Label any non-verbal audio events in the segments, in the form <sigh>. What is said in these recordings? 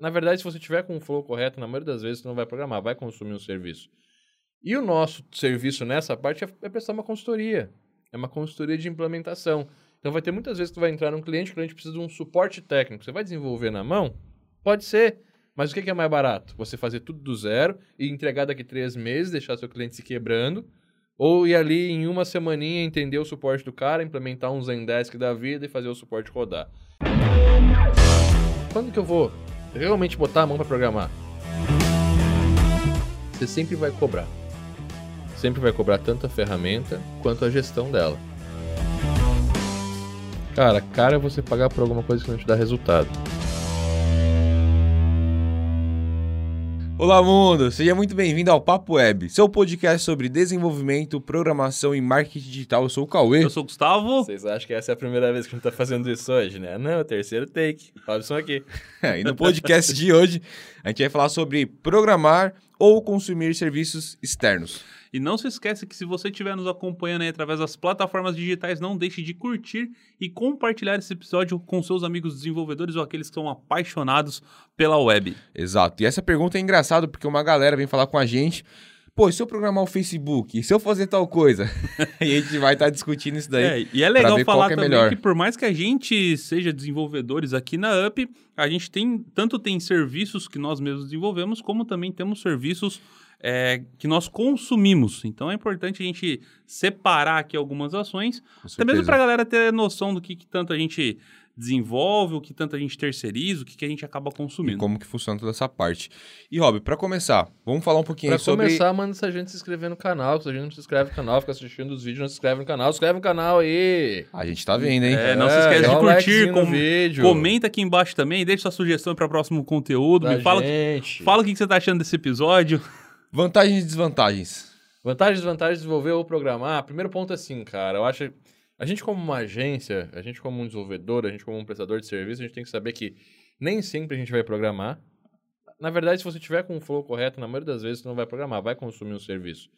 Na verdade, se você tiver com o flow correto, na maioria das vezes você não vai programar, vai consumir um serviço. E o nosso serviço nessa parte é, é prestar uma consultoria. É uma consultoria de implementação. Então vai ter muitas vezes que tu vai entrar num cliente, o cliente precisa de um suporte técnico. Você vai desenvolver na mão? Pode ser. Mas o que é mais barato? Você fazer tudo do zero e entregar daqui três meses, deixar seu cliente se quebrando, ou ir ali em uma semaninha entender o suporte do cara, implementar um Zendesk da vida e fazer o suporte rodar. Quando que eu vou realmente botar a mão para programar? Você sempre vai cobrar. Sempre vai cobrar tanto a ferramenta quanto a gestão dela. Cara, cara é você pagar por alguma coisa que não te dá resultado. Olá, mundo! Seja muito bem-vindo ao Papo Web, seu podcast sobre desenvolvimento, programação e marketing digital. Eu sou o Cauê. Eu sou o Gustavo. Vocês acham que essa é a primeira vez que a gente tá fazendo isso hoje, né? Não, é o terceiro take. Robson aqui. <laughs> e no podcast de hoje, a gente vai falar sobre programar ou consumir serviços externos. E não se esqueça que se você estiver nos acompanhando aí através das plataformas digitais, não deixe de curtir e compartilhar esse episódio com seus amigos desenvolvedores ou aqueles que são apaixonados pela web. Exato. E essa pergunta é engraçada porque uma galera vem falar com a gente. Pô, e se eu programar o Facebook? E se eu fazer tal coisa? <laughs> e a gente vai estar tá discutindo isso daí. É, e é legal falar é também melhor. que por mais que a gente seja desenvolvedores aqui na UP, a gente tem tanto tem serviços que nós mesmos desenvolvemos, como também temos serviços é, que nós consumimos. Então é importante a gente separar aqui algumas ações, até mesmo para a galera ter noção do que, que, tanto a gente desenvolve, o que tanto a gente terceiriza, o que, que a gente acaba consumindo. E como que funciona toda essa parte. E, Rob, para começar, vamos falar um pouquinho pra sobre... Para começar, manda essa gente se inscrever no canal. Se a gente não se inscreve no canal, fica assistindo os vídeos, não se inscreve no canal. Se inscreve no canal aí! A gente tá vendo, hein? É, não é, se esquece de curtir, com... vídeo. comenta aqui embaixo também, deixa sua sugestão para próximo conteúdo, da me fala, gente. fala o que, que você tá achando desse episódio. Vantagens e desvantagens. Vantagens e desvantagens de desenvolver ou programar. Primeiro ponto é assim, cara. Eu acho. A gente, como uma agência, a gente, como um desenvolvedor, a gente, como um prestador de serviço, a gente tem que saber que nem sempre a gente vai programar. Na verdade, se você tiver com o flow correto, na maioria das vezes você não vai programar, vai consumir um serviço.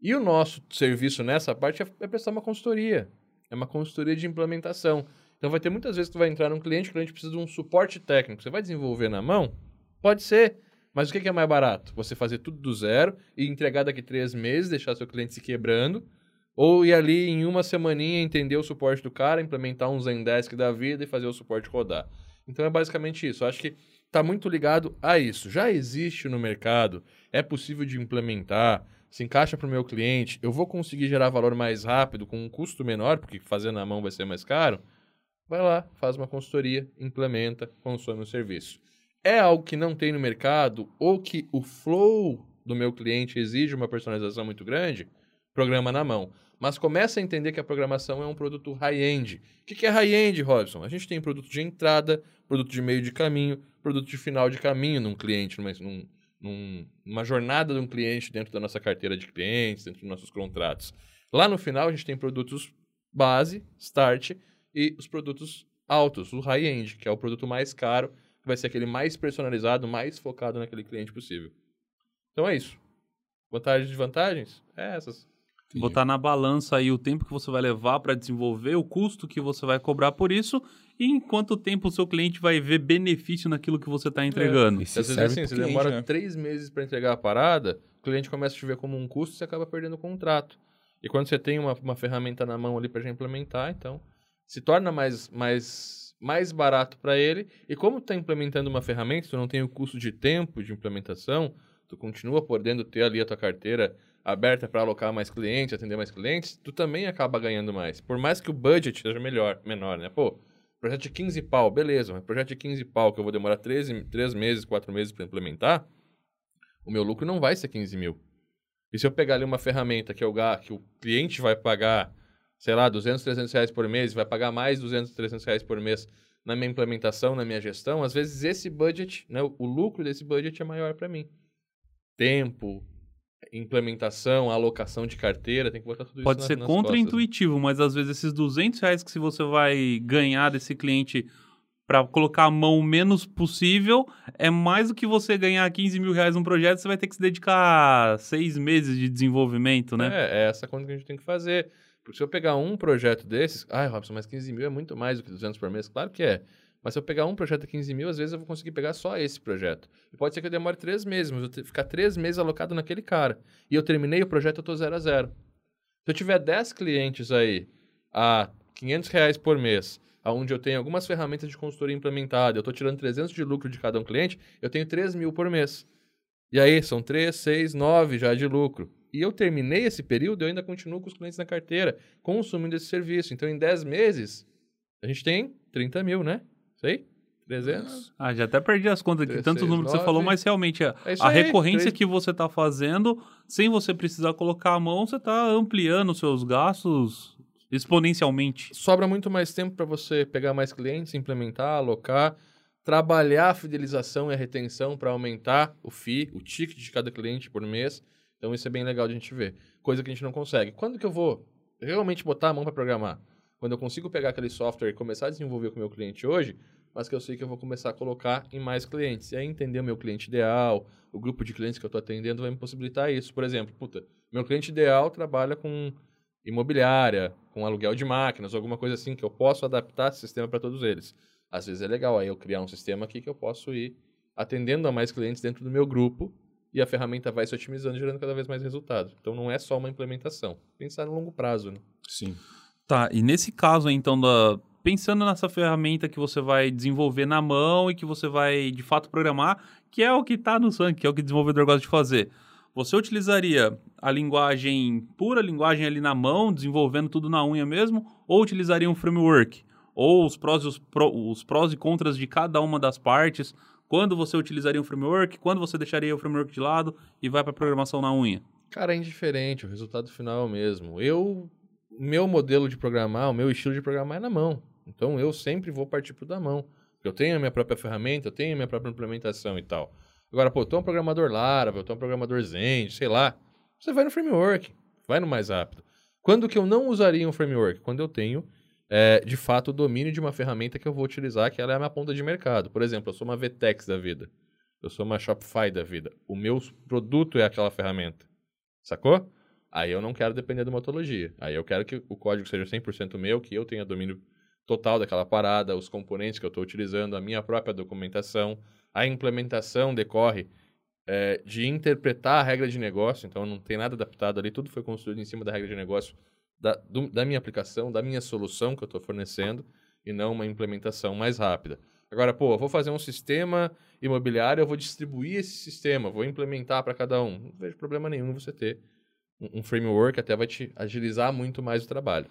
E o nosso serviço nessa parte é, é prestar uma consultoria. É uma consultoria de implementação. Então vai ter muitas vezes que tu vai entrar num cliente, o cliente precisa de um suporte técnico. Você vai desenvolver na mão? Pode ser. Mas o que é mais barato? Você fazer tudo do zero e entregar daqui três meses, deixar seu cliente se quebrando, ou ir ali em uma semaninha entender o suporte do cara, implementar um Zendesk da vida e fazer o suporte rodar. Então é basicamente isso. Eu acho que está muito ligado a isso. Já existe no mercado, é possível de implementar, se encaixa para o meu cliente, eu vou conseguir gerar valor mais rápido, com um custo menor, porque fazer na mão vai ser mais caro. Vai lá, faz uma consultoria, implementa, consome o serviço é algo que não tem no mercado ou que o flow do meu cliente exige uma personalização muito grande, programa na mão. Mas começa a entender que a programação é um produto high-end. O que é high-end, Robson? A gente tem produto de entrada, produto de meio de caminho, produto de final de caminho num cliente, numa, num, numa jornada de um cliente dentro da nossa carteira de clientes, dentro dos nossos contratos. Lá no final, a gente tem produtos base, start, e os produtos altos, o high-end, que é o produto mais caro, vai ser aquele mais personalizado, mais focado naquele cliente possível. Então é isso. Vantagens e desvantagens? É essas. Sim. Botar na balança aí o tempo que você vai levar para desenvolver, o custo que você vai cobrar por isso e em quanto tempo o seu cliente vai ver benefício naquilo que você está entregando. É. Às vezes assim, você demora né? três meses para entregar a parada, o cliente começa a te ver como um custo e você acaba perdendo o contrato. E quando você tem uma, uma ferramenta na mão ali para implementar, então se torna mais, mais mais barato para ele. E como está implementando uma ferramenta, tu não tem o custo de tempo de implementação, tu continua podendo ter ali a tua carteira aberta para alocar mais clientes, atender mais clientes, tu também acaba ganhando mais. Por mais que o budget seja melhor, menor, né? Pô, projeto de 15 pau, beleza, mas projeto de 15 pau que eu vou demorar 13, 3 meses, 4 meses para implementar, o meu lucro não vai ser 15 mil. E se eu pegar ali uma ferramenta que, eu, que o cliente vai pagar sei lá, 200, 300 reais por mês, vai pagar mais 200, 300 reais por mês na minha implementação, na minha gestão, às vezes esse budget, né, o lucro desse budget é maior para mim. Tempo, implementação, alocação de carteira, tem que botar tudo Pode isso Pode ser contra-intuitivo, mas às vezes esses 200 reais que você vai ganhar desse cliente para colocar a mão o menos possível, é mais do que você ganhar 15 mil reais num projeto, você vai ter que se dedicar seis meses de desenvolvimento, né? É, é essa conta que a gente tem que fazer. Porque se eu pegar um projeto desses, ai, Robson, mas 15 mil é muito mais do que 200 por mês. Claro que é. Mas se eu pegar um projeto a 15 mil, às vezes eu vou conseguir pegar só esse projeto. E pode ser que eu demore três meses, mas eu vou ficar três meses alocado naquele cara. E eu terminei o projeto, eu estou zero a zero. Se eu tiver 10 clientes aí a 500 reais por mês, onde eu tenho algumas ferramentas de consultoria implementadas, eu estou tirando 300 de lucro de cada um cliente, eu tenho 3 mil por mês. E aí, são 3, 6, 9 já de lucro. E eu terminei esse período, eu ainda continuo com os clientes na carteira, consumindo esse serviço. Então, em 10 meses, a gente tem 30 mil, né? Sei? 300. Ah, já até perdi as contas aqui, tanto número que você falou, mas realmente a, é a aí, recorrência 3... que você está fazendo, sem você precisar colocar a mão, você está ampliando os seus gastos exponencialmente. Sobra muito mais tempo para você pegar mais clientes, implementar, alocar, trabalhar a fidelização e a retenção para aumentar o FII, o ticket de cada cliente por mês. Então isso é bem legal de a gente ver. Coisa que a gente não consegue. Quando que eu vou realmente botar a mão para programar? Quando eu consigo pegar aquele software e começar a desenvolver com o meu cliente hoje, mas que eu sei que eu vou começar a colocar em mais clientes. E aí entender o meu cliente ideal, o grupo de clientes que eu estou atendendo vai me possibilitar isso. Por exemplo, puta, meu cliente ideal trabalha com imobiliária, com aluguel de máquinas, alguma coisa assim que eu posso adaptar esse sistema para todos eles. Às vezes é legal aí eu criar um sistema aqui que eu posso ir atendendo a mais clientes dentro do meu grupo e a ferramenta vai se otimizando, gerando cada vez mais resultado. Então não é só uma implementação, pensar no longo prazo, né? Sim. Tá, e nesse caso então da pensando nessa ferramenta que você vai desenvolver na mão e que você vai de fato programar, que é o que está no sangue, que é o que o desenvolvedor gosta de fazer. Você utilizaria a linguagem, pura linguagem ali na mão, desenvolvendo tudo na unha mesmo, ou utilizaria um framework? Ou os prós, e os, pro, os prós e contras de cada uma das partes? Quando você utilizaria um framework? Quando você deixaria o framework de lado e vai para a programação na unha? Cara, é indiferente, o resultado final é o mesmo. Eu, meu modelo de programar, o meu estilo de programar é na mão. Então eu sempre vou partir pro da mão. Eu tenho a minha própria ferramenta, eu tenho a minha própria implementação e tal. Agora, pô, tu é um programador Laravel, tu é um programador Zen, sei lá. Você vai no framework, vai no mais rápido. Quando que eu não usaria um framework? Quando eu tenho, é, de fato, o domínio de uma ferramenta que eu vou utilizar, que ela é a minha ponta de mercado. Por exemplo, eu sou uma VTEX da vida. Eu sou uma Shopify da vida. O meu produto é aquela ferramenta. Sacou? Aí eu não quero depender da metodologia. Aí eu quero que o código seja 100% meu, que eu tenha domínio total daquela parada, os componentes que eu estou utilizando, a minha própria documentação. A implementação decorre é, de interpretar a regra de negócio, então não tem nada adaptado ali, tudo foi construído em cima da regra de negócio da, do, da minha aplicação, da minha solução que eu estou fornecendo, e não uma implementação mais rápida. Agora, pô, eu vou fazer um sistema imobiliário, eu vou distribuir esse sistema, vou implementar para cada um. Não vejo problema nenhum você ter um, um framework, até vai te agilizar muito mais o trabalho.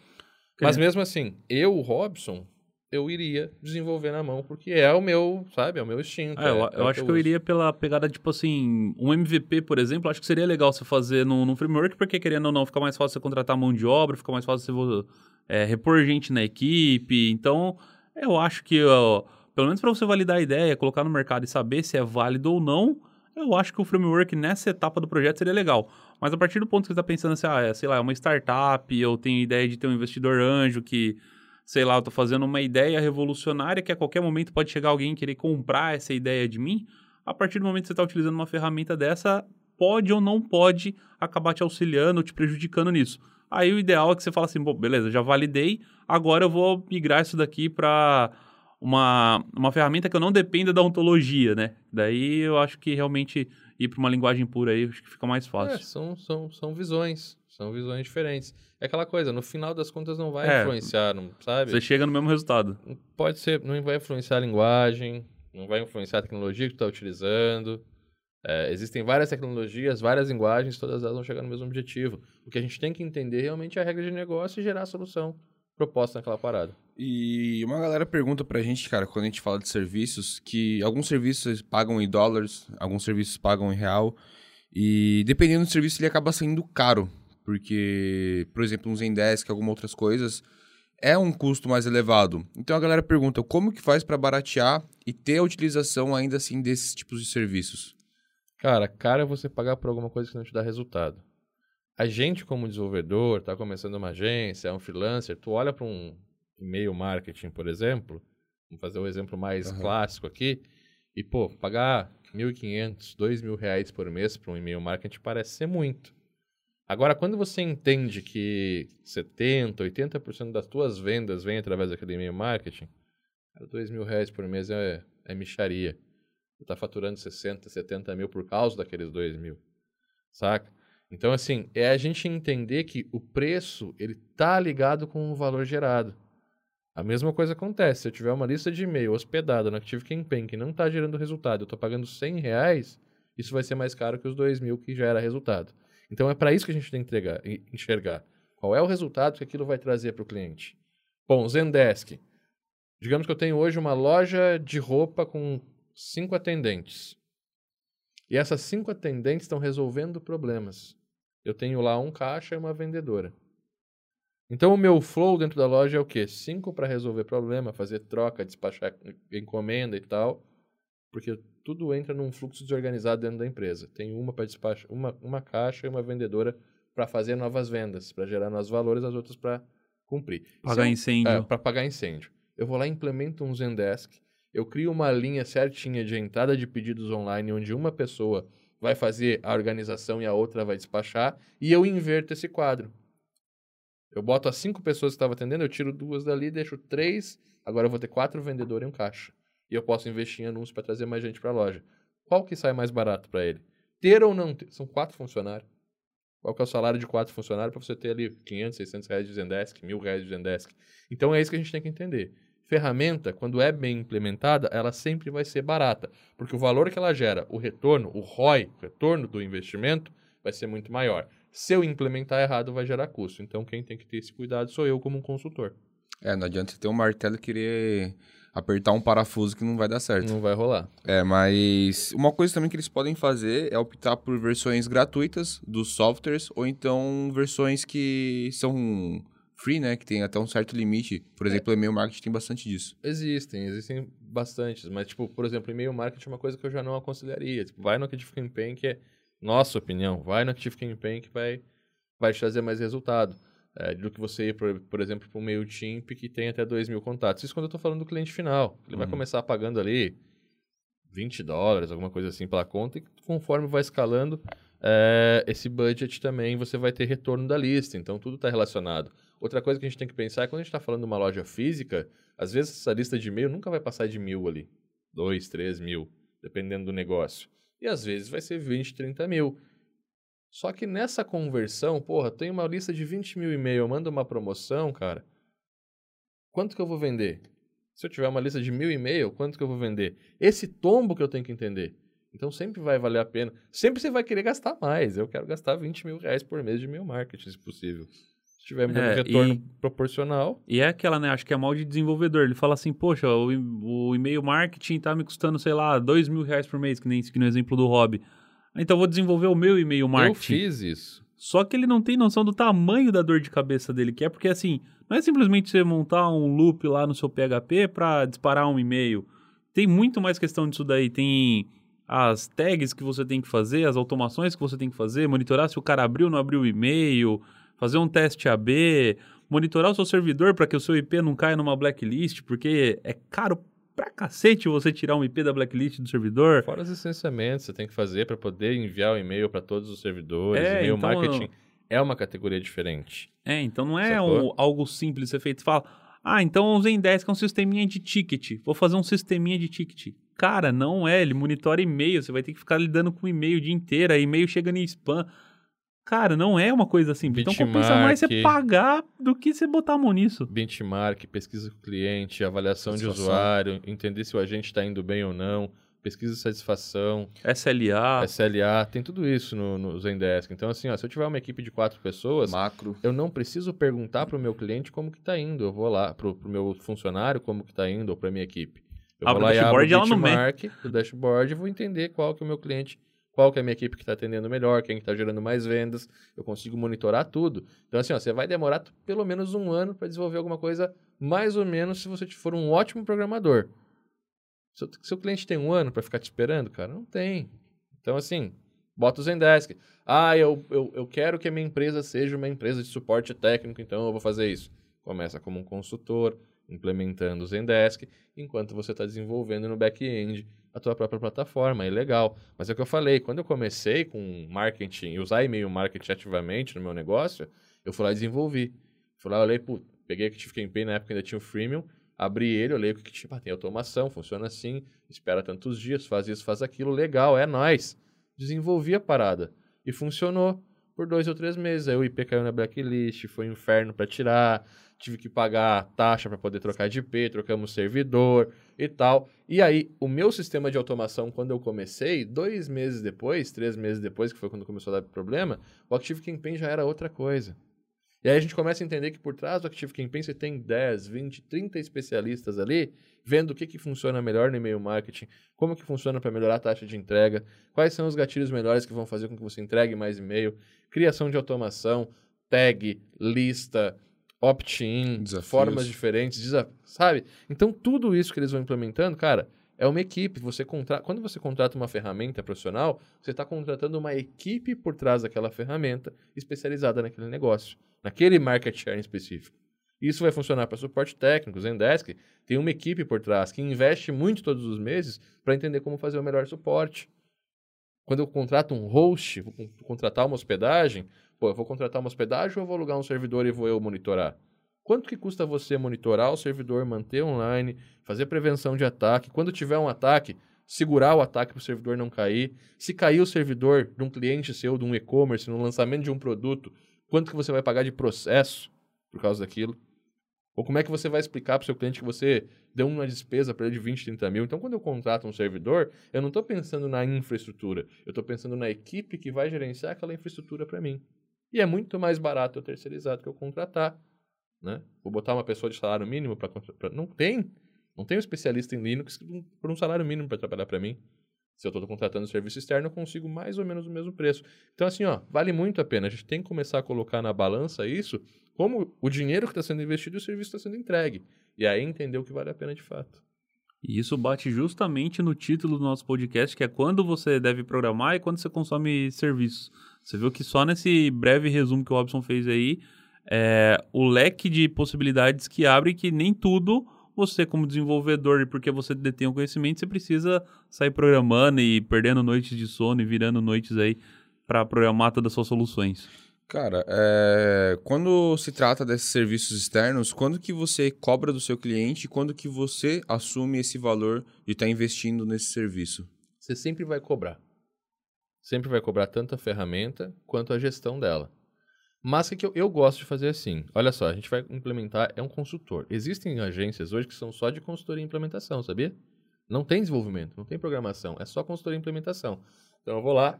Mas mesmo assim, eu, Robson, eu iria desenvolver na mão, porque é o meu, sabe, é o meu instinto. É, é, eu, é eu acho que eu, iria pela pegada, tipo assim, um MVP, por exemplo, acho que seria legal você fazer num, num framework, porque querendo ou não, fica mais fácil você contratar mão de obra, fica mais fácil você é, repor gente na equipe. Então, eu acho que, ó, pelo menos para você validar a ideia, colocar no mercado e saber se é válido ou não, eu acho que o framework nessa etapa do projeto seria legal. Mas a partir do ponto que você está pensando assim, ah, é, sei lá, é uma startup, eu tenho ideia de ter um investidor anjo que, sei lá, eu estou fazendo uma ideia revolucionária que a qualquer momento pode chegar alguém e querer comprar essa ideia de mim, a partir do momento que você está utilizando uma ferramenta dessa, pode ou não pode acabar te auxiliando ou te prejudicando nisso. Aí o ideal é que você fala assim, bom, beleza, já validei, agora eu vou migrar isso daqui para uma, uma ferramenta que eu não dependa da ontologia, né? Daí eu acho que realmente ir para uma linguagem pura aí acho que fica mais fácil. É, são, são, são visões, são visões diferentes. É aquela coisa, no final das contas não vai é, influenciar, não, sabe? Você chega no mesmo resultado. Pode ser, não vai influenciar a linguagem, não vai influenciar a tecnologia que tu está utilizando. É, existem várias tecnologias, várias linguagens, todas elas vão chegar no mesmo objetivo. O que a gente tem que entender realmente é a regra de negócio e gerar a solução proposta naquela parada. E uma galera pergunta pra gente, cara, quando a gente fala de serviços, que alguns serviços pagam em dólares, alguns serviços pagam em real, e dependendo do serviço ele acaba saindo caro, porque, por exemplo, um Zendesk, algumas outras coisas, é um custo mais elevado. Então a galera pergunta, como que faz para baratear e ter a utilização ainda assim desses tipos de serviços? Cara, cara é você pagar por alguma coisa que não te dá resultado. A gente, como desenvolvedor, está começando uma agência, é um freelancer, tu olha para um e-mail marketing, por exemplo, vamos fazer o um exemplo mais uhum. clássico aqui, e, pô, pagar 1.500, 2.000 reais por mês para um e-mail marketing parece ser muito. Agora, quando você entende que 70%, 80% das tuas vendas vêm através daquele e-mail marketing, Dois mil reais por mês é, é micharia. Você tá faturando 60, 70 mil por causa daqueles dois mil. Saca? Então, assim, é a gente entender que o preço, ele tá ligado com o valor gerado. A mesma coisa acontece. Se eu tiver uma lista de e-mail hospedada no Active Campaign que não está gerando resultado, eu estou pagando 100 reais, isso vai ser mais caro que os 2 mil que gera resultado. Então, é para isso que a gente tem que entregar, enxergar. Qual é o resultado que aquilo vai trazer para o cliente? Bom, Zendesk. Digamos que eu tenho hoje uma loja de roupa com cinco atendentes. E essas cinco atendentes estão resolvendo problemas. Eu tenho lá um caixa e uma vendedora. Então o meu flow dentro da loja é o quê? Cinco para resolver problema, fazer troca, despachar encomenda e tal. Porque tudo entra num fluxo desorganizado dentro da empresa. Tem uma para despachar, uma, uma caixa e uma vendedora para fazer novas vendas, para gerar novos valores, as outras para cumprir. Pagar incêndio. É, para pagar incêndio. Eu vou lá e implemento um Zendesk, eu crio uma linha certinha de entrada de pedidos online, onde uma pessoa vai fazer a organização e a outra vai despachar, e eu inverto esse quadro. Eu boto as cinco pessoas que estavam atendendo, eu tiro duas dali, deixo três, agora eu vou ter quatro vendedores e um caixa. E eu posso investir em anúncios para trazer mais gente para a loja. Qual que sai mais barato para ele? Ter ou não ter? São quatro funcionários. Qual que é o salário de quatro funcionários para você ter ali 500, 600 reais de Zendesk, mil reais de Zendesk? Então é isso que a gente tem que entender. Ferramenta, quando é bem implementada, ela sempre vai ser barata, porque o valor que ela gera, o retorno, o ROI, o retorno do investimento, vai ser muito maior. Se eu implementar errado, vai gerar custo. Então quem tem que ter esse cuidado sou eu como um consultor. É, não adianta você ter um martelo e querer apertar um parafuso que não vai dar certo. Não vai rolar. É, mas uma coisa também que eles podem fazer é optar por versões gratuitas dos softwares ou então versões que são free, né? Que tem até um certo limite. Por é. exemplo, é. e-mail marketing tem bastante disso. Existem, existem bastantes. Mas, tipo, por exemplo, e-mail marketing é uma coisa que eu já não aconselharia. Tipo, vai no Active Campaign, que é nossa opinião. Vai no Active Campaign que vai, vai te trazer mais resultado é, do que você ir, por, por exemplo, para um MailChimp que tem até 2 mil contatos. Isso quando eu estou falando do cliente final. Ele uhum. vai começar pagando ali 20 dólares, alguma coisa assim pela conta, e conforme vai escalando é, esse budget também, você vai ter retorno da lista. Então, tudo está relacionado. Outra coisa que a gente tem que pensar é quando a gente está falando de uma loja física, às vezes essa lista de e-mail nunca vai passar de mil ali. Dois, três mil, dependendo do negócio. E às vezes vai ser 20, 30 mil. Só que nessa conversão, porra, tem uma lista de 20 mil e-mail, eu mando uma promoção, cara. Quanto que eu vou vender? Se eu tiver uma lista de mil e-mail, quanto que eu vou vender? Esse tombo que eu tenho que entender. Então sempre vai valer a pena. Sempre você vai querer gastar mais. Eu quero gastar 20 mil reais por mês de meu marketing, se possível. Se tiver um é, retorno e, proporcional. E é aquela, né? Acho que é mal de desenvolvedor. Ele fala assim, poxa, o, o e-mail marketing tá me custando, sei lá, 2 mil reais por mês, que nem que no exemplo do hobby. Então eu vou desenvolver o meu e-mail marketing. Eu fiz isso. Só que ele não tem noção do tamanho da dor de cabeça dele, que é porque assim, não é simplesmente você montar um loop lá no seu PHP para disparar um e-mail. Tem muito mais questão disso daí. Tem as tags que você tem que fazer, as automações que você tem que fazer, monitorar se o cara abriu ou não abriu o e-mail, fazer um teste AB, monitorar o seu servidor para que o seu IP não caia numa blacklist, porque é caro pra cacete você tirar um IP da blacklist do servidor. Fora os licenciamentos que você tem que fazer para poder enviar o e-mail para todos os servidores. É, e-mail então, marketing é uma categoria diferente. É, então não é um, algo simples ser feito. Fala, ah, então o Zendesk é um sisteminha de ticket. Vou fazer um sisteminha de ticket. Cara, não é. Ele monitora e-mail. Você vai ter que ficar lidando com e-mail o dia inteiro. E-mail chega em spam. Cara, não é uma coisa simples. Benchmark, então compensa mais você pagar do que você botar a mão nisso. Benchmark, pesquisa com o cliente, avaliação de usuário, entender se o agente está indo bem ou não, pesquisa de satisfação. SLA. SLA, tem tudo isso no, no Zendesk. Então, assim, ó, se eu tiver uma equipe de quatro pessoas, Macro. eu não preciso perguntar para o meu cliente como que está indo. Eu vou lá para o meu funcionário como que está indo, ou para minha equipe. Eu abre vou lá e abro o benchmark do dashboard e vou entender qual que é o meu cliente qual que é a minha equipe que está atendendo melhor, quem está gerando mais vendas, eu consigo monitorar tudo. Então, assim, ó, você vai demorar pelo menos um ano para desenvolver alguma coisa, mais ou menos, se você for um ótimo programador. Seu, seu cliente tem um ano para ficar te esperando, cara? Não tem. Então, assim, bota o Zendesk. Ah, eu, eu, eu quero que a minha empresa seja uma empresa de suporte técnico, então eu vou fazer isso. Começa como um consultor, implementando o Zendesk, enquanto você está desenvolvendo no back-end a tua própria plataforma, é legal. Mas é o que eu falei, quando eu comecei com marketing, usar e-mail marketing ativamente no meu negócio, eu fui lá e desenvolvi. Fui lá, olhei, pô, peguei Active Campaign na época ainda tinha o freemium, abri ele, olhei o que tipo, tem automação, funciona assim, espera tantos dias, faz isso, faz aquilo, legal, é nós. Desenvolvi a parada e funcionou por dois ou três meses. Aí o IP caiu na blacklist, foi um inferno para tirar, tive que pagar taxa para poder trocar de IP, trocamos servidor e tal. E aí, o meu sistema de automação, quando eu comecei, dois meses depois, três meses depois, que foi quando começou a dar problema, o Active Campaign já era outra coisa. E aí a gente começa a entender que por trás do Active Campaign você tem 10, 20, 30 especialistas ali, vendo o que, que funciona melhor no e-mail marketing, como que funciona para melhorar a taxa de entrega, quais são os gatilhos melhores que vão fazer com que você entregue mais e-mail, criação de automação, tag, lista, opt-in, formas diferentes, sabe? Então tudo isso que eles vão implementando, cara, é uma equipe. Você contra... Quando você contrata uma ferramenta profissional, você está contratando uma equipe por trás daquela ferramenta especializada naquele negócio naquele market share em específico. Isso vai funcionar para suporte técnico. Zendesk tem uma equipe por trás que investe muito todos os meses para entender como fazer o melhor suporte. Quando eu contrato um host, vou contratar uma hospedagem, pô, eu vou contratar uma hospedagem ou eu vou alugar um servidor e vou eu monitorar? Quanto que custa você monitorar o servidor, manter online, fazer prevenção de ataque? Quando tiver um ataque, segurar o ataque para o servidor não cair. Se cair o servidor de um cliente seu, de um e-commerce, no lançamento de um produto, quanto que você vai pagar de processo por causa daquilo. Ou como é que você vai explicar para o seu cliente que você deu uma despesa para ele de 20, 30 mil. Então, quando eu contrato um servidor, eu não estou pensando na infraestrutura, eu estou pensando na equipe que vai gerenciar aquela infraestrutura para mim. E é muito mais barato eu terceirizar do que eu contratar. Né? Vou botar uma pessoa de salário mínimo para contratar. Não tem. Não tem um especialista em Linux por um salário mínimo para trabalhar para mim. Se eu estou contratando serviço externo, eu consigo mais ou menos o mesmo preço. Então, assim, ó, vale muito a pena. A gente tem que começar a colocar na balança isso, como o dinheiro que está sendo investido e o serviço está sendo entregue. E aí entender o que vale a pena de fato. E isso bate justamente no título do nosso podcast, que é quando você deve programar e quando você consome serviços. Você viu que só nesse breve resumo que o Robson fez aí, é, o leque de possibilidades que abre que nem tudo você como desenvolvedor, e porque você detém o conhecimento, você precisa sair programando e perdendo noites de sono e virando noites aí para programar todas as suas soluções. Cara, é... quando se trata desses serviços externos, quando que você cobra do seu cliente e quando que você assume esse valor de estar tá investindo nesse serviço? Você sempre vai cobrar. Sempre vai cobrar tanto a ferramenta quanto a gestão dela. Mas o que eu, eu gosto de fazer assim? Olha só, a gente vai implementar, é um consultor. Existem agências hoje que são só de consultoria e implementação, sabia? Não tem desenvolvimento, não tem programação, é só consultoria e implementação. Então eu vou lá,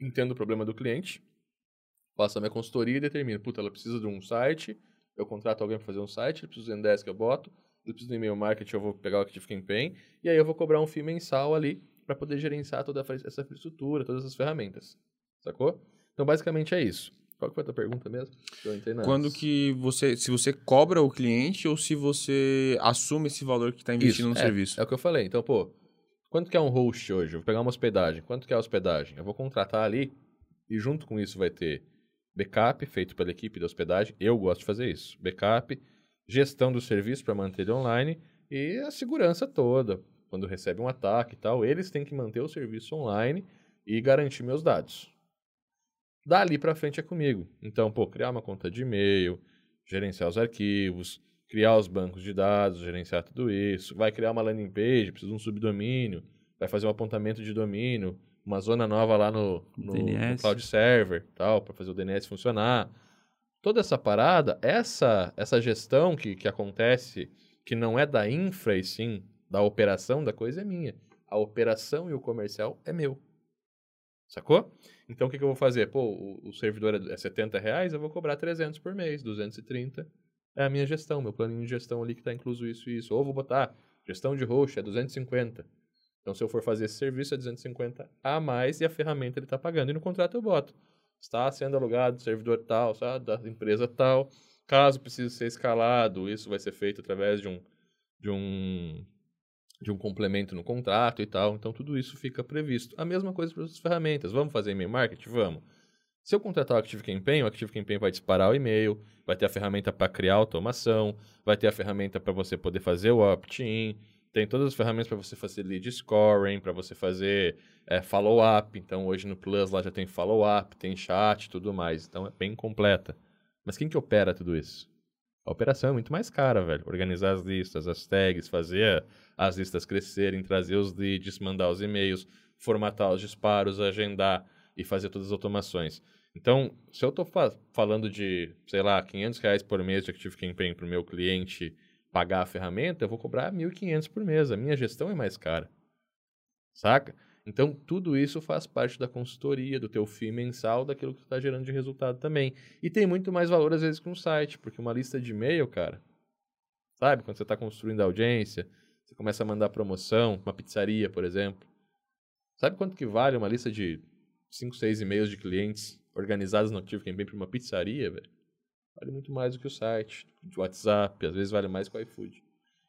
entendo o problema do cliente, faço a minha consultoria e determino, puta, ela precisa de um site, eu contrato alguém para fazer um site, ele precisa do Zendesk, eu boto, ele precisa do e-mail marketing, eu vou pegar o Active Campaign, e aí eu vou cobrar um FII mensal ali para poder gerenciar toda essa infraestrutura, todas essas ferramentas. Sacou? Então basicamente é isso. Qual que foi a tua pergunta mesmo? Eu entrei Quando que você, se você cobra o cliente ou se você assume esse valor que está investindo Isso, no é, serviço? É o que eu falei. Então, pô, quanto que é um host hoje? Eu vou pegar uma hospedagem. Quanto que é a hospedagem? Eu vou contratar ali e junto com isso vai ter backup feito pela equipe da hospedagem. Eu gosto de fazer isso. Backup, gestão do serviço para manter ele online e a segurança toda. Quando recebe um ataque e tal, eles têm que manter o serviço online e garantir meus dados. Dali para frente é comigo. Então, pô, criar uma conta de e-mail, gerenciar os arquivos, criar os bancos de dados, gerenciar tudo isso. Vai criar uma landing page, precisa de um subdomínio, vai fazer um apontamento de domínio, uma zona nova lá no, no, no cloud server, tal, para fazer o DNS funcionar. Toda essa parada, essa essa gestão que, que acontece, que não é da infra e sim da operação da coisa é minha. A operação e o comercial é meu. Sacou? Então, o que, que eu vou fazer? Pô, o, o servidor é 70 é reais, eu vou cobrar 300 por mês, 230 é a minha gestão, meu planinho de gestão ali que está incluso isso e isso. Ou vou botar gestão de host é 250. Então, se eu for fazer esse serviço, é 250 a mais e a ferramenta ele está pagando. E no contrato eu boto. Está sendo alugado servidor tal, sabe, da empresa tal. Caso precise ser escalado, isso vai ser feito através de um, de um de um complemento no contrato e tal. Então, tudo isso fica previsto. A mesma coisa para as ferramentas. Vamos fazer e-mail marketing? Vamos. Se eu contratar o Active Campaign, o Active Campaign vai disparar o e-mail, vai ter a ferramenta para criar automação, vai ter a ferramenta para você poder fazer o opt-in, tem todas as ferramentas para você fazer lead scoring, para você fazer é, follow-up. Então, hoje no Plus lá já tem follow-up, tem chat e tudo mais. Então, é bem completa. Mas quem que opera tudo isso? A operação é muito mais cara, velho. Organizar as listas, as tags, fazer as listas crescerem, trazer os leads, mandar os e-mails, formatar os disparos, agendar e fazer todas as automações. Então, se eu estou fa falando de, sei lá, 500 reais por mês de Active Campaign para o meu cliente pagar a ferramenta, eu vou cobrar 1.500 por mês. A minha gestão é mais cara. Saca? Então, tudo isso faz parte da consultoria, do teu FII mensal, daquilo que tu está gerando de resultado também. E tem muito mais valor, às vezes, que um site, porque uma lista de e-mail, cara, sabe? Quando você está construindo a audiência, você começa a mandar promoção, uma pizzaria, por exemplo. Sabe quanto que vale uma lista de 5, 6 e-mails de clientes organizados no Active Campaign para uma pizzaria, velho? Vale muito mais do que o site, de WhatsApp, às vezes vale mais que o iFood.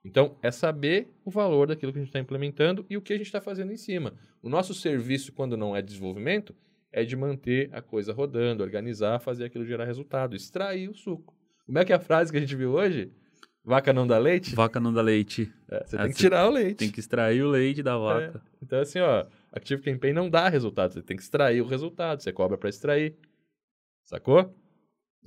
Então, é saber o valor daquilo que a gente está implementando e o que a gente está fazendo em cima. O nosso serviço, quando não é desenvolvimento, é de manter a coisa rodando, organizar, fazer aquilo gerar resultado, extrair o suco. Como é que é a frase que a gente viu hoje? Vaca não dá leite? Vaca não dá leite. É, você é, tem que tirar o leite. Tem que extrair o leite da vaca. É. Então, assim, ó, Active Campaign não dá resultado. Você tem que extrair o resultado. Você cobra para extrair. Sacou?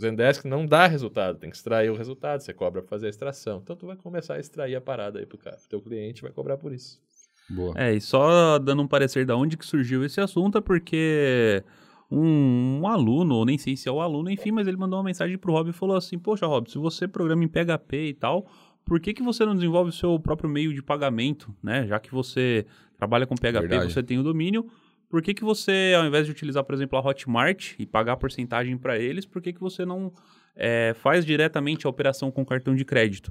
Zendesk não dá resultado, tem que extrair o resultado, você cobra para fazer a extração. Então tu vai começar a extrair a parada aí pro cara. O teu cliente vai cobrar por isso. Boa. É, e só dando um parecer da onde que surgiu esse assunto é porque um, um, aluno, ou nem sei se é o aluno, enfim, mas ele mandou uma mensagem pro Rob e falou assim: Poxa, Rob, se você programa em PHP e tal, por que, que você não desenvolve o seu próprio meio de pagamento, né? Já que você trabalha com PHP, Verdade. você tem o domínio, por que, que você, ao invés de utilizar, por exemplo, a Hotmart e pagar porcentagem para eles, por que, que você não é, faz diretamente a operação com cartão de crédito?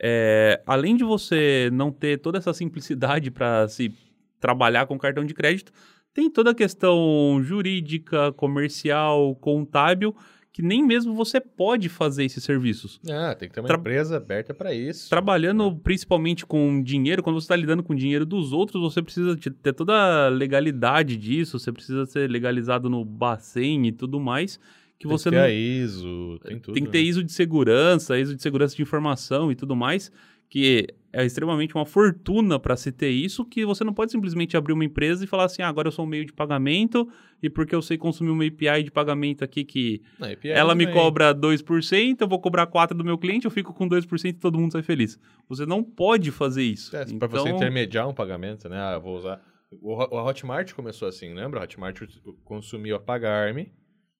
É, além de você não ter toda essa simplicidade para se trabalhar com cartão de crédito, tem toda a questão jurídica, comercial, contábil que nem mesmo você pode fazer esses serviços. Ah, tem que ter uma Tra empresa aberta para isso. Trabalhando é. principalmente com dinheiro, quando você está lidando com dinheiro dos outros, você precisa ter toda a legalidade disso, você precisa ser legalizado no Bacen e tudo mais. Que tem você que ter não... a ISO, tem tudo. Tem que ter né? ISO de segurança, ISO de segurança de informação e tudo mais, que é extremamente uma fortuna para se ter isso, que você não pode simplesmente abrir uma empresa e falar assim, ah, agora eu sou um meio de pagamento e porque eu sei consumir uma API de pagamento aqui que não, ela me cobra 2%, eu vou cobrar 4% do meu cliente, eu fico com 2% e todo mundo sai feliz. Você não pode fazer isso. É, então... Para você intermediar um pagamento, né? Ah, eu vou usar... O Hotmart começou assim, lembra? O Hotmart consumiu a Pagarme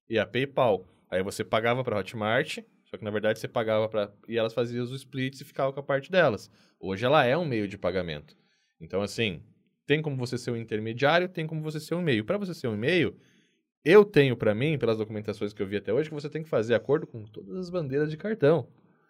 e a PayPal. Aí você pagava para a Hotmart, só que na verdade você pagava para. E elas faziam os splits e ficava com a parte delas. Hoje ela é um meio de pagamento. Então, assim, tem como você ser um intermediário, tem como você ser um meio. Para você ser um meio, eu tenho para mim, pelas documentações que eu vi até hoje, que você tem que fazer acordo com todas as bandeiras de cartão.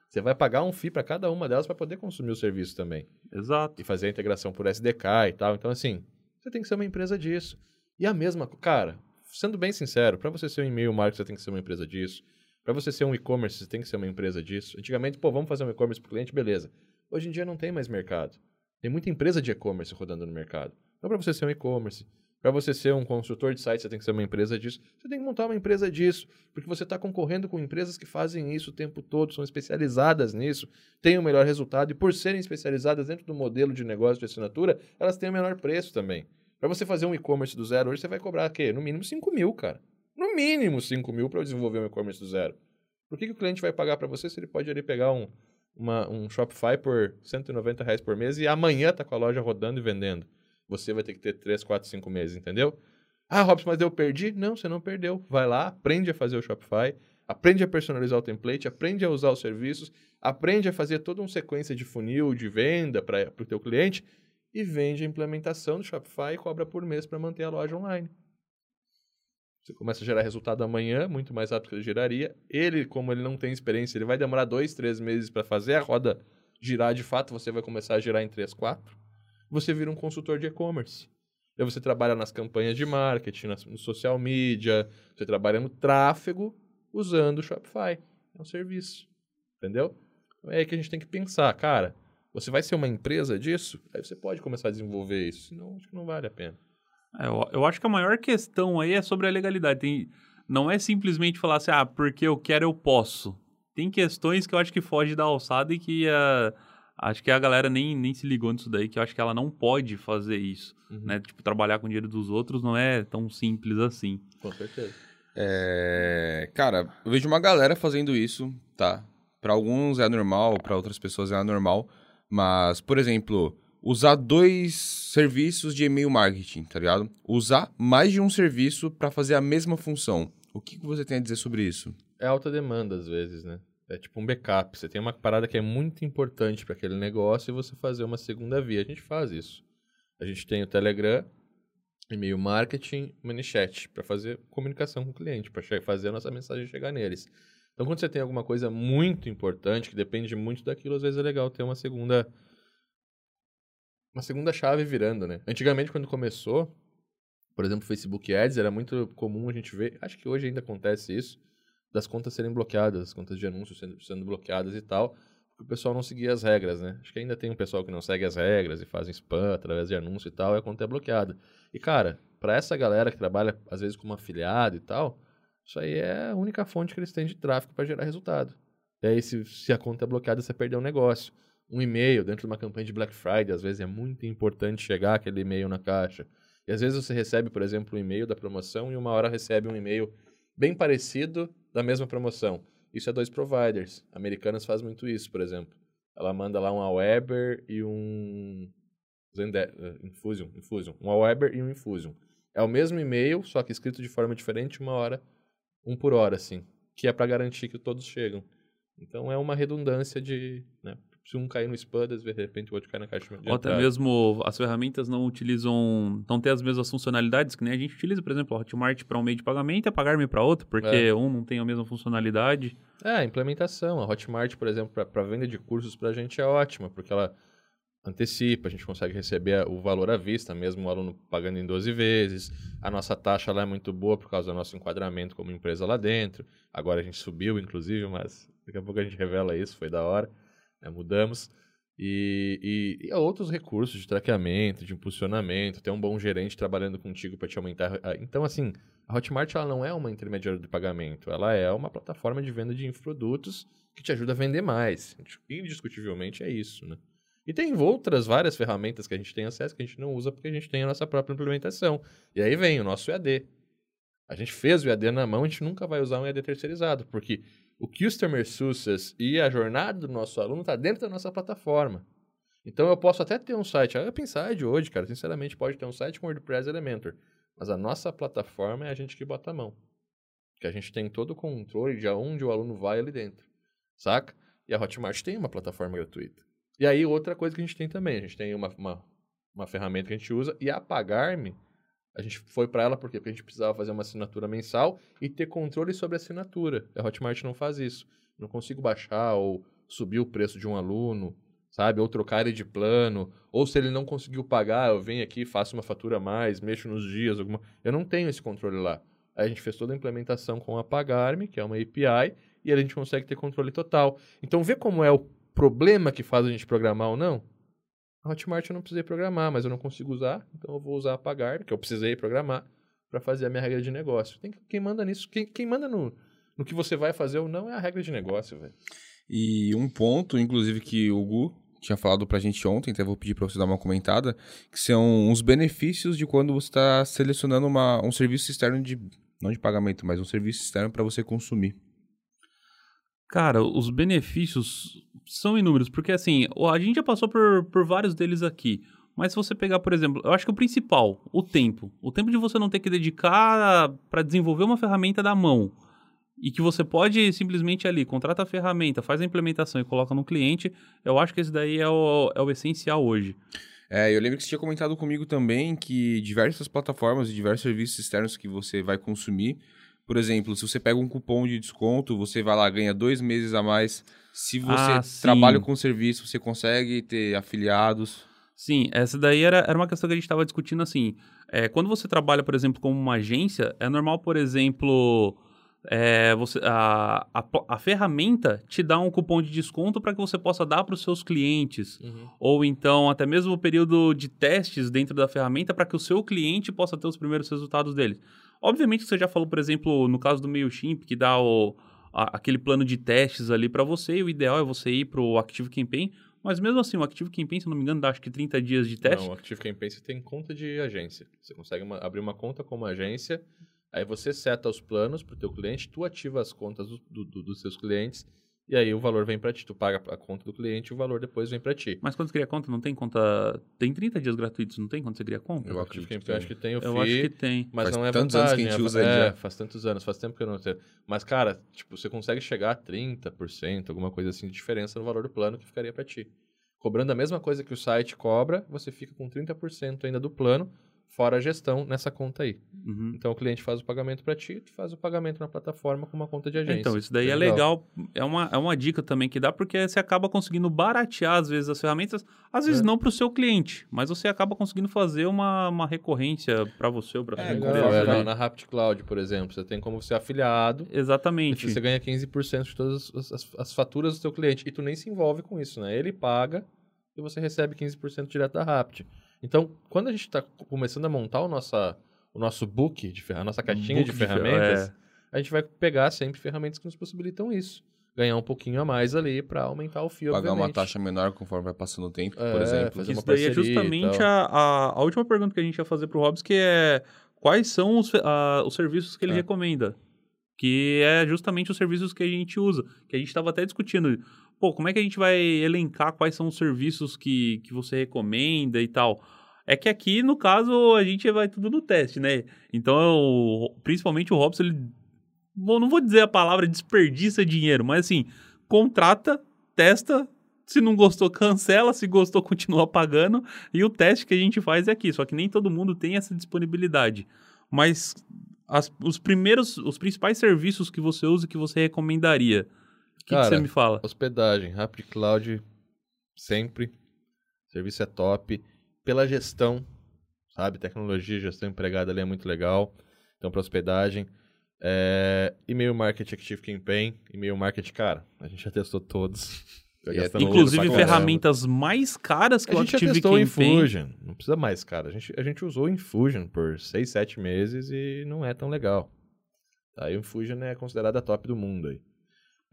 Você vai pagar um FII para cada uma delas para poder consumir o serviço também. Exato. E fazer a integração por SDK e tal. Então, assim, você tem que ser uma empresa disso. E a mesma, cara, sendo bem sincero, para você ser um e-mail marketing, você tem que ser uma empresa disso. Para você ser um e-commerce, você tem que ser uma empresa disso. Antigamente, pô, vamos fazer um e-commerce para o cliente, beleza. Hoje em dia não tem mais mercado. Tem muita empresa de e-commerce rodando no mercado. Então, para você ser um e-commerce, para você ser um construtor de site, você tem que ser uma empresa disso. Você tem que montar uma empresa disso, porque você está concorrendo com empresas que fazem isso o tempo todo, são especializadas nisso, têm o melhor resultado, e por serem especializadas dentro do modelo de negócio de assinatura, elas têm o menor preço também. Para você fazer um e-commerce do zero hoje, você vai cobrar quê? No mínimo 5 mil, cara. Mínimo 5 mil para desenvolver um e-commerce do zero. Por que, que o cliente vai pagar para você se ele pode ali pegar um, uma, um Shopify por 190 reais por mês e amanhã tá com a loja rodando e vendendo? Você vai ter que ter 3, 4, 5 meses, entendeu? Ah, Robson, mas eu perdi? Não, você não perdeu. Vai lá, aprende a fazer o Shopify, aprende a personalizar o template, aprende a usar os serviços, aprende a fazer toda uma sequência de funil, de venda para o teu cliente e vende a implementação do Shopify e cobra por mês para manter a loja online. Você começa a gerar resultado amanhã, muito mais rápido que ele geraria. Ele, como ele não tem experiência, ele vai demorar dois, três meses para fazer a roda girar de fato. Você vai começar a girar em três, quatro. Você vira um consultor de e-commerce. Aí você trabalha nas campanhas de marketing, no social media, você trabalha no tráfego usando o Shopify. É um serviço. Entendeu? Então é aí que a gente tem que pensar, cara, você vai ser uma empresa disso? Aí você pode começar a desenvolver isso, senão acho que não vale a pena. É, eu, eu, acho que a maior questão aí é sobre a legalidade. Tem, não é simplesmente falar assim, ah, porque eu quero, eu posso. Tem questões que eu acho que foge da alçada e que uh, acho que a galera nem, nem se ligou nisso daí, que eu acho que ela não pode fazer isso. Uhum. Né? Tipo, trabalhar com o dinheiro dos outros não é tão simples assim. Com certeza. É, cara, eu vejo uma galera fazendo isso, tá? Para alguns é normal, para outras pessoas é anormal. Mas, por exemplo, usar dois serviços de e-mail marketing, tá ligado? Usar mais de um serviço para fazer a mesma função. O que você tem a dizer sobre isso? É alta demanda às vezes, né? É tipo um backup. Você tem uma parada que é muito importante para aquele negócio e você fazer uma segunda via. A gente faz isso. A gente tem o Telegram, e-mail marketing, ManyChat, para fazer comunicação com o cliente, para fazer a nossa mensagem chegar neles. Então, quando você tem alguma coisa muito importante, que depende muito daquilo, às vezes é legal ter uma segunda uma segunda chave virando, né? Antigamente, quando começou, por exemplo, Facebook Ads, era muito comum a gente ver, acho que hoje ainda acontece isso, das contas serem bloqueadas, as contas de anúncios sendo, sendo bloqueadas e tal, porque o pessoal não seguia as regras, né? Acho que ainda tem um pessoal que não segue as regras e fazem spam através de anúncio e tal, e a conta é bloqueada. E, cara, para essa galera que trabalha, às vezes, como afiliado e tal, isso aí é a única fonte que eles têm de tráfego para gerar resultado. E aí, se, se a conta é bloqueada, você perdeu um negócio. Um e-mail dentro de uma campanha de Black Friday, às vezes é muito importante chegar aquele e-mail na caixa. E às vezes você recebe, por exemplo, um e-mail da promoção e uma hora recebe um e-mail bem parecido da mesma promoção. Isso é dois providers. Americanas faz muito isso, por exemplo. Ela manda lá um Aweber e um Zende... Uh, Infusion, Infusion. Um Aweber e um Infusion. É o mesmo e-mail, só que escrito de forma diferente, uma hora um por hora, assim, que é para garantir que todos chegam. Então é uma redundância de, né, se um cair no spam, de repente o outro cai na caixa de Ou até mesmo as ferramentas não utilizam, não tem as mesmas funcionalidades que nem a gente utiliza, por exemplo, a Hotmart para um meio de pagamento e a pagar-me para outro, porque é. um não tem a mesma funcionalidade. É, a implementação. A Hotmart, por exemplo, para venda de cursos para a gente é ótima, porque ela antecipa, a gente consegue receber o valor à vista, mesmo o aluno pagando em 12 vezes. A nossa taxa lá é muito boa por causa do nosso enquadramento como empresa lá dentro. Agora a gente subiu, inclusive, mas daqui a pouco a gente revela isso, foi da hora. Né? Mudamos. E, e, e, outros recursos de traqueamento, de impulsionamento, ter um bom gerente trabalhando contigo para te aumentar. Então, assim, a Hotmart ela não é uma intermediária de pagamento, ela é uma plataforma de venda de infoprodutos que te ajuda a vender mais. Indiscutivelmente é isso, né? E tem outras várias ferramentas que a gente tem acesso que a gente não usa porque a gente tem a nossa própria implementação. E aí vem o nosso EAD. A gente fez o EAD na mão, a gente nunca vai usar um EAD terceirizado, porque o Customer Success e a jornada do nosso aluno está dentro da nossa plataforma. Então eu posso até ter um site, a Upside hoje, cara, sinceramente pode ter um site com WordPress Elementor, mas a nossa plataforma é a gente que bota a mão. Que a gente tem todo o controle de aonde o aluno vai ali dentro, saca? E a Hotmart tem uma plataforma gratuita. E aí, outra coisa que a gente tem também, a gente tem uma, uma, uma ferramenta que a gente usa, e a Pagar-me, a gente foi para ela porque a gente precisava fazer uma assinatura mensal e ter controle sobre a assinatura. A Hotmart não faz isso. Não consigo baixar ou subir o preço de um aluno, sabe? Ou trocar ele de plano. Ou se ele não conseguiu pagar, eu venho aqui, faço uma fatura a mais, mexo nos dias, alguma. Eu não tenho esse controle lá. A gente fez toda a implementação com a Pagar-me, que é uma API, e a gente consegue ter controle total. Então, vê como é o problema que faz a gente programar ou não? Hotmart eu não precisei programar, mas eu não consigo usar, então eu vou usar a pagar, que eu precisei programar, para fazer a minha regra de negócio. Tem, quem manda nisso, quem, quem manda no, no que você vai fazer ou não é a regra de negócio, velho. E um ponto, inclusive, que o Gu tinha falado pra gente ontem, até vou pedir pra você dar uma comentada, que são os benefícios de quando você está selecionando uma, um serviço externo de, não de pagamento, mas um serviço externo para você consumir. Cara, os benefícios são inúmeros, porque assim, a gente já passou por, por vários deles aqui. Mas se você pegar, por exemplo, eu acho que o principal, o tempo. O tempo de você não ter que dedicar para desenvolver uma ferramenta da mão. E que você pode simplesmente ali, contrata a ferramenta, faz a implementação e coloca no cliente. Eu acho que esse daí é o, é o essencial hoje. É, eu lembro que você tinha comentado comigo também que diversas plataformas e diversos serviços externos que você vai consumir, por exemplo, se você pega um cupom de desconto, você vai lá, ganha dois meses a mais. Se você ah, trabalha com serviço, você consegue ter afiliados. Sim, essa daí era, era uma questão que a gente estava discutindo assim. É, quando você trabalha, por exemplo, como uma agência, é normal, por exemplo, é, você, a, a, a, ferramenta te dá um cupom de desconto para que você possa dar para os seus clientes. Uhum. Ou então, até mesmo o período de testes dentro da ferramenta para que o seu cliente possa ter os primeiros resultados dele. Obviamente, você já falou, por exemplo, no caso do MailChimp, que dá o, a, aquele plano de testes ali para você, e o ideal é você ir para o Active Campaign, mas mesmo assim, o Active Campaign, se não me engano, dá acho que 30 dias de teste. Não, o Active Campaign você tem conta de agência. Você consegue uma, abrir uma conta como agência, aí você seta os planos para o teu cliente, tu ativa as contas do, do, dos seus clientes, e aí o valor vem para ti. Tu paga a conta do cliente e o valor depois vem para ti. Mas quando você cria conta, não tem conta. Tem 30 dias gratuitos, não tem quando você cria conta? Eu, acredito que, tem. acho que tem o Eu FII, acho que tem. mas Faz não é tantos vantagem. anos que a gente é, usa é, já. faz tantos anos, faz tempo que eu não tenho. Mas, cara, tipo, você consegue chegar a 30%, alguma coisa assim de diferença no valor do plano que ficaria para ti. Cobrando a mesma coisa que o site cobra, você fica com 30% ainda do plano, fora a gestão nessa conta aí. Uhum. Então o cliente faz o pagamento para ti, tu faz o pagamento na plataforma com uma conta de agência. Então, isso daí Que é legal. É uma, é uma dica também que dá, porque você acaba conseguindo baratear, às vezes, as ferramentas. Às vezes É. não para o seu cliente, mas você acaba conseguindo fazer uma, uma recorrência para você ou para É, sua Legal, empresa. é, né? na, Rapt Cloud, por exemplo, você tem como ser afiliado, Exatamente. você ganha 15% de todas as, as- as faturas do seu cliente. E tu nem se envolve com isso, né? Ele paga e você recebe 15% direto da Rapt. Então, quando a gente está começando a montar o, nossa, o nosso book, de a nossa caixinha Book de de fer- ferramentas, é. a gente vai pegar sempre ferramentas que nos possibilitam isso. Ganhar um pouquinho a mais ali para aumentar o fio, Pagar uma obviamente. taxa menor conforme vai passando o tempo, É, por exemplo. fazer Isso uma daí é justamente a, a, a última pergunta que a gente ia fazer pro Hobbs, que é quais são os, a- os serviços que ele É. recomenda? Que é justamente os serviços que a gente usa. Que a gente estava até discutindo. Pô, como é que a gente vai elencar quais são os serviços que, que você recomenda e tal? É que aqui, no caso, a gente vai tudo no teste, né? Então, o- principalmente o Hobbs, ele... Bom, não vou dizer a palavra desperdiça dinheiro, mas assim, contrata, testa, se não gostou, <laughs> cancela. Se gostou, continua pagando. E o teste que a gente faz é aqui. Só que nem todo mundo tem essa disponibilidade. Mas as- os primeiros, os principais serviços que você usa e que você recomendaria. O que, você me fala? Hospedagem, Rapid Cloud, sempre. Serviço é top. Pela gestão, sabe? Tecnologia, gestão empregada ali é muito legal. Então, para hospedagem. É... E-mail marketing Active Campaign. E-mail marketing, cara, a gente já testou todos. <laughs> É Inclusive caramba. ferramentas mais caras que A o gente já Active testou o Campaign. Infusion. Não precisa mais, cara. A gente, a gente usou o Infusion por 6, 7 meses e não é tão legal. Tá? E o Infusion é considerado a top do mundo aí.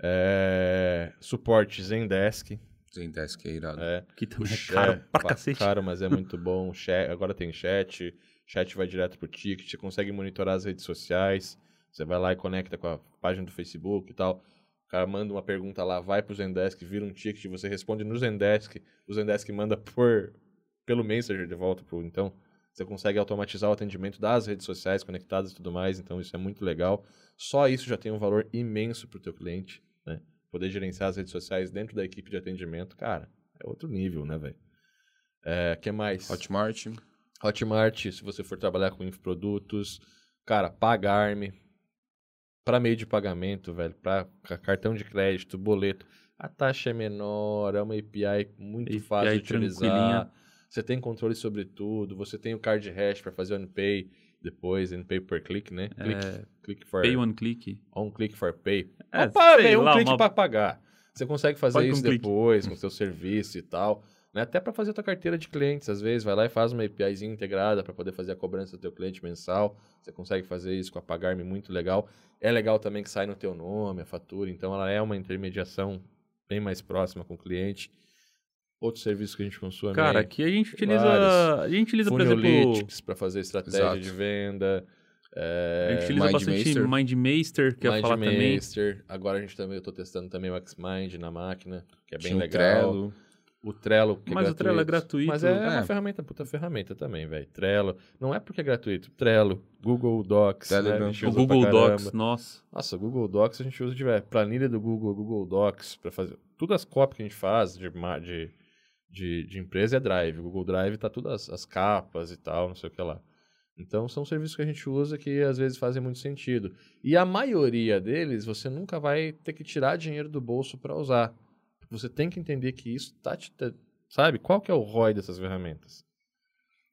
É... Suporte Zendesk. Zendesk é irado. É. Que também é Chat- caro pra pa- cacete. Caro, mas é <laughs> muito bom. Chat, agora tem chat. Chat vai direto pro ticket. Você consegue monitorar as redes sociais. Você vai lá e conecta com a página do Facebook e tal. O cara manda uma pergunta lá, vai pro Zendesk, vira um ticket, você responde no Zendesk. O Zendesk manda por pelo Messenger de volta pro. Então, você consegue automatizar o atendimento das redes sociais conectadas e tudo mais. Então, isso é muito legal. Só isso já tem um valor imenso pro teu cliente, né? Poder gerenciar as redes sociais dentro da equipe de atendimento, cara, é outro nível, né, velho? É, que mais? Hotmart. Hotmart, se você for trabalhar com infoprodutos, cara, Pagarme, para meio de pagamento, velho, para cartão de crédito, boleto, a taxa é menor, é uma API muito API fácil de utilizar. Você tem controle sobre tudo, você tem o card hash para fazer o NPay depois, NPay per click, né? Click, click for Pay one click. on click for pay. É, Opa, sei um lá, clique uma- para pagar. Você consegue fazer um isso clique. depois com o seu serviço e tal. Né? Até para fazer a tua carteira de clientes, às vezes, vai lá e faz uma APIzinha integrada para poder fazer a cobrança do teu cliente mensal. Você consegue fazer isso com a Pagarme muito legal. É legal também que sai no teu nome a fatura, então ela é uma intermediação bem mais próxima com o cliente. Outros serviços que a gente consome. Cara, aqui a gente utiliza. vários. A gente utiliza, por exemplo. Para fazer estratégia Exato. de venda. A É, gente utiliza bastante Mindmaster. Mindmaster, que eu ia falar também. Mindmaster. Agora a gente também, eu tô testando também o Xmind na máquina, que é bem Tinha o legal. Trello. O Trello, que Mas é o Trello é gratuito. Mas é, uma É. ferramenta, puta ferramenta também, velho. Trello. Não é porque é gratuito. Trello, Google Docs. né? Telegram. A gente O Google Docs, nossa. Nossa, o Google Docs a gente usa direto. Planilha do Google, Google Docs, para fazer. Tudo as cópias que a gente faz de, de, de, de empresa é Drive. O Google Drive tá tudo as, as capas e tal, não sei o que lá. Então são serviços que a gente usa que às vezes fazem muito sentido. E a maioria deles você nunca vai ter que tirar dinheiro do bolso para usar. Você tem que entender que isso tá te. Sabe? Qual que é o ROI dessas ferramentas?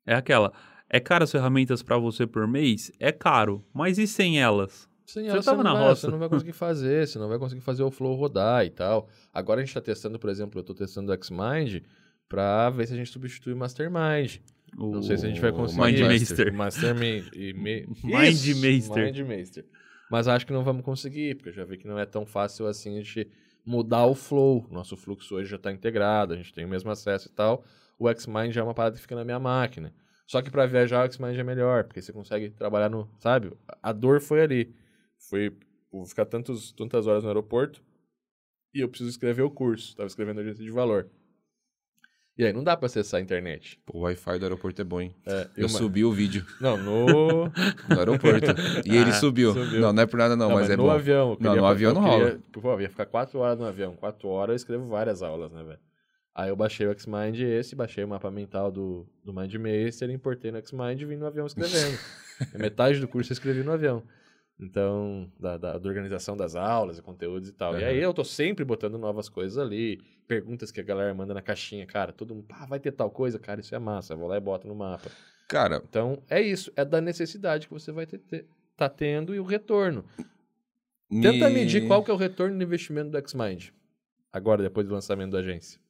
É aquela. É caro as ferramentas pra você por mês? É caro. Mas e sem elas? Sem Você ela, tava não na vai, roça. Você não vai conseguir fazer, você não vai conseguir fazer o flow rodar e tal. Agora a gente está testando, por exemplo, eu estou testando o Xmind para ver se a gente substitui o Mastermind. O... Não sei se a gente vai conseguir. Mindmaster. Mastermind. E me... <laughs> Mindmaster. Mindmaster. Mas acho que não vamos conseguir, porque eu já vi que não é tão fácil assim a gente mudar o flow. Nosso fluxo hoje já está integrado, a gente tem o mesmo acesso e tal. O Xmind já é uma parada que fica na minha máquina. Só que para viajar o Xmind é melhor, porque você consegue trabalhar no. Sabe? A dor foi ali. Foi pô, ficar tantos, tantas horas no aeroporto. e eu preciso escrever o curso. Tava escrevendo agência de valor. E aí, não dá pra acessar a internet. Pô, o Wi-Fi do aeroporto é bom, hein? É, Eu uma- subi o vídeo Não, no... <laughs> no aeroporto. e ele Ah, subiu. subiu. Não, não é por nada não, Não, mas, é no bom. avião. eu Não, queria- no avião não queria- rola. Pô, eu ia ficar quatro horas no avião. Quatro horas eu escrevo várias aulas, né, velho? Aí eu baixei o Xmind esse, baixei o mapa mental do, do MindMaster, importei no Xmind e vim no avião escrevendo. <laughs> Metade do curso eu escrevi no avião. Então, da, da, da organização das aulas e conteúdos e tal. E Aham. aí eu tô sempre botando novas coisas ali, perguntas que a galera manda na caixinha. Cara, todo mundo, pá, vai ter tal coisa? Cara, isso é massa. Eu vou lá e boto no mapa. Cara, Então, é isso. É da necessidade que você vai ter, ter, tá tendo e o retorno. me- Tenta medir qual que é o retorno do investimento do Xmind. Agora, depois do lançamento da agência.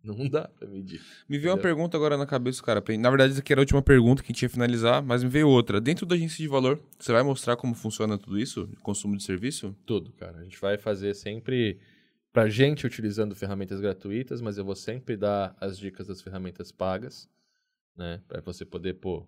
<laughs> Não dá pra medir. Me veio uma pergunta agora na cabeça, cara. Na verdade, essa aqui era a última pergunta que a gente ia finalizar, mas me veio outra. Dentro da agência de valor, você vai mostrar como funciona tudo isso? Consumo de serviço? Tudo, cara. A gente vai fazer sempre pra gente utilizando ferramentas gratuitas, mas eu vou sempre dar as dicas das ferramentas pagas, né? Pra você poder, pô,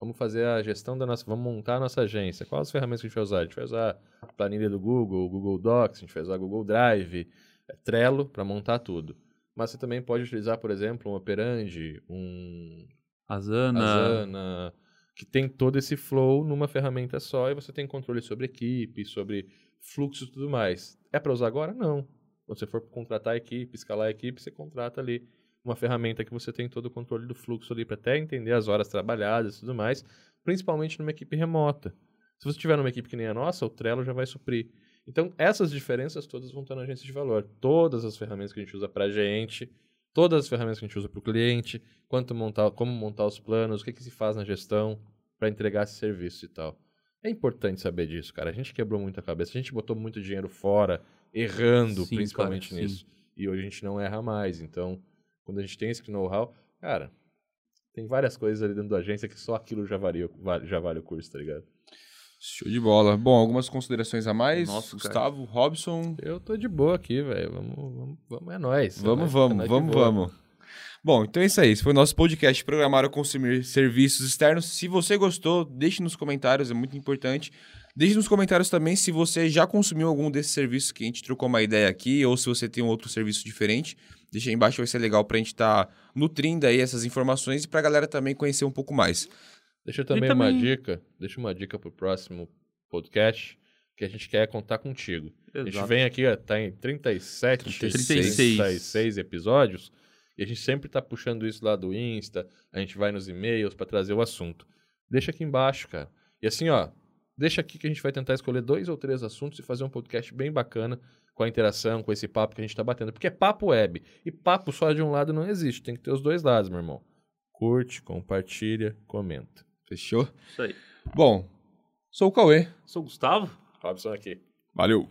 vamos fazer a gestão da nossa, vamos montar a nossa agência. Quais as ferramentas que a gente vai usar? A gente vai usar a planilha do Google, o Google Docs, a gente vai usar o Google Drive, é, Trello para montar tudo. Mas você também pode utilizar, por exemplo, um Operandi, um Asana. Asana, que tem todo esse flow numa ferramenta só e você tem controle sobre equipe, sobre fluxo e tudo mais. É para usar agora? Não. Quando você for contratar a equipe, escalar a equipe, você contrata ali uma ferramenta que você tem todo o controle do fluxo ali para até entender as horas trabalhadas e tudo mais, principalmente numa equipe remota. Se você tiver numa equipe que nem a nossa, o Trello já vai suprir. Então, essas diferenças todas vão estar na agência de valor. Todas as ferramentas que a gente usa para a gente, todas as ferramentas que a gente usa para o cliente, quanto montar, como montar os planos, o que, que se faz na gestão para entregar esse serviço e tal. É importante saber disso, cara. A gente quebrou muito a cabeça, a gente botou muito dinheiro fora, errando Sim, principalmente cara, sim. nisso. E hoje a gente não erra mais. Então, quando a gente tem esse know-how, cara, tem várias coisas ali dentro da agência que só aquilo já, varia, vale- já vale o curso, tá ligado? Show de bola. Bom, algumas considerações a mais? Nossa, cara. Gustavo, Robson. Eu tô de boa aqui, velho. Vamos, vamos, vamos, é nóis. Vamos, nóis, é vamos, de vamos, vamos. Bom, então é isso aí. Esse foi o nosso podcast Programar ou Consumir Serviços Externos. Se você gostou, deixe nos comentários, é muito importante. Deixe nos comentários também se você já consumiu algum desses serviços que a gente trocou uma ideia aqui, ou se você tem um outro serviço diferente. Deixa aí embaixo, vai ser legal pra gente estar nutrindo aí essas informações e pra galera também conhecer um pouco mais. Deixa também, também- uma dica, deixa uma dica pro próximo podcast que a gente quer contar contigo. A gente Exato. vem aqui, ó, tá em 37, 36. 36 episódios, e a gente sempre tá puxando isso lá do Insta, a gente vai nos e-mails para trazer o assunto. Deixa aqui embaixo, cara. E assim, ó, deixa aqui que a gente vai tentar escolher dois ou três assuntos e fazer um podcast bem bacana com a interação, com esse papo que a gente tá batendo. Porque é papo web. E papo só de um lado não existe, tem que ter os dois lados, meu irmão. Curte, compartilha, comenta. Fechou? Isso aí. Bom, sou o Cauê. Sou o Gustavo. Robson aqui. Valeu!